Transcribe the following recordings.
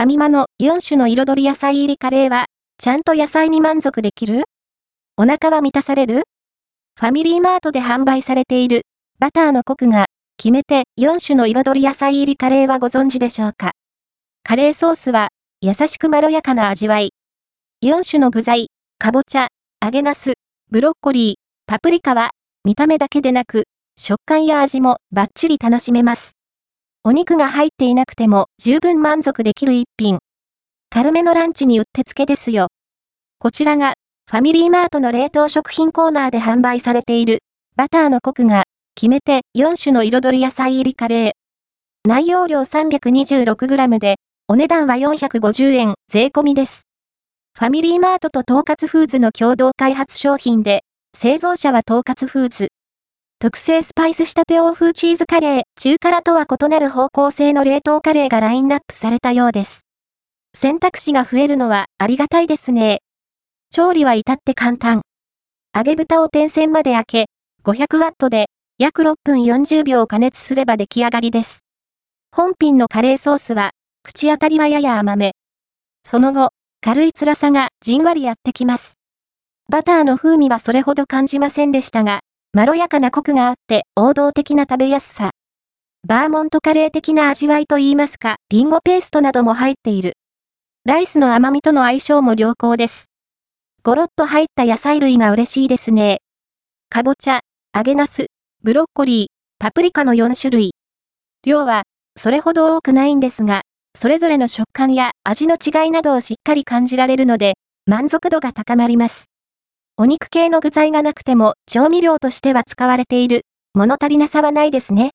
ファミマの4種の彩り野菜入りカレーは、ちゃんと野菜に満足できる？お腹は満たされる？ファミリーマートで販売されている、バターのコクが、決めて4種の彩り野菜入りカレーはご存知でしょうか？カレーソースは、優しくまろやかな味わい。4種の具材、かぼちゃ、揚げナス、ブロッコリー、パプリカは、見た目だけでなく、食感や味もバッチリ楽しめます。お肉が入っていなくても十分満足できる一品。軽めのランチにうってつけですよ。こちらが、ファミリーマートの冷凍食品コーナーで販売されている、バターのコクが、決めて4種の彩り野菜入りカレー。内容量 326g で、お値段は450円税込みです。ファミリーマートと統括フーズの共同開発商品で、製造者は統括フーズ。特製スパイス仕立て欧風チーズカレー、中辛とは異なる方向性の冷凍カレーがラインナップされたようです。選択肢が増えるのはありがたいですね。調理は至って簡単。揚げ豚を点線まで開け、500ワットで約6分40秒加熱すれば出来上がりです。本品のカレーソースは、口当たりはやや甘め。その後、軽い辛さがじんわりやってきます。バターの風味はそれほど感じませんでしたが、まろやかなコクがあって王道的な食べやすさ。バーモントカレー的な味わいと言いますか、リンゴペーストなども入っている。ライスの甘みとの相性も良好です。ゴロッと入った野菜類が嬉しいですね。かぼちゃ、揚げナス、ブロッコリー、パプリカの4種類。量は、それほど多くないんですが、それぞれの食感や味の違いなどをしっかり感じられるので、満足度が高まります。お肉系の具材がなくても調味料としては使われている物足りなさはないですね。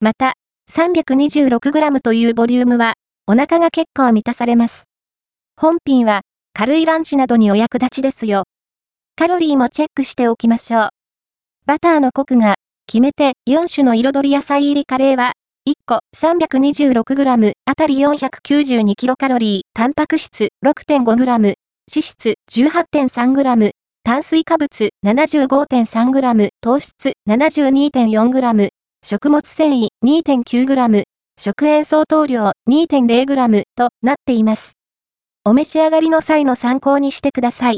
また、326g というボリュームはお腹が結構満たされます。本品は軽いランチなどにお役立ちですよ。カロリーもチェックしておきましょう。バターのコクが決めて4種の彩り野菜入りカレーは1個 326g あたり 492kcal タンパク質 6.5g 脂質 18.3g 炭水化物 75.3g、糖質 72.4g、食物繊維 2.9g、食塩相当量 2.0g となっています。お召し上がりの際の参考にしてください。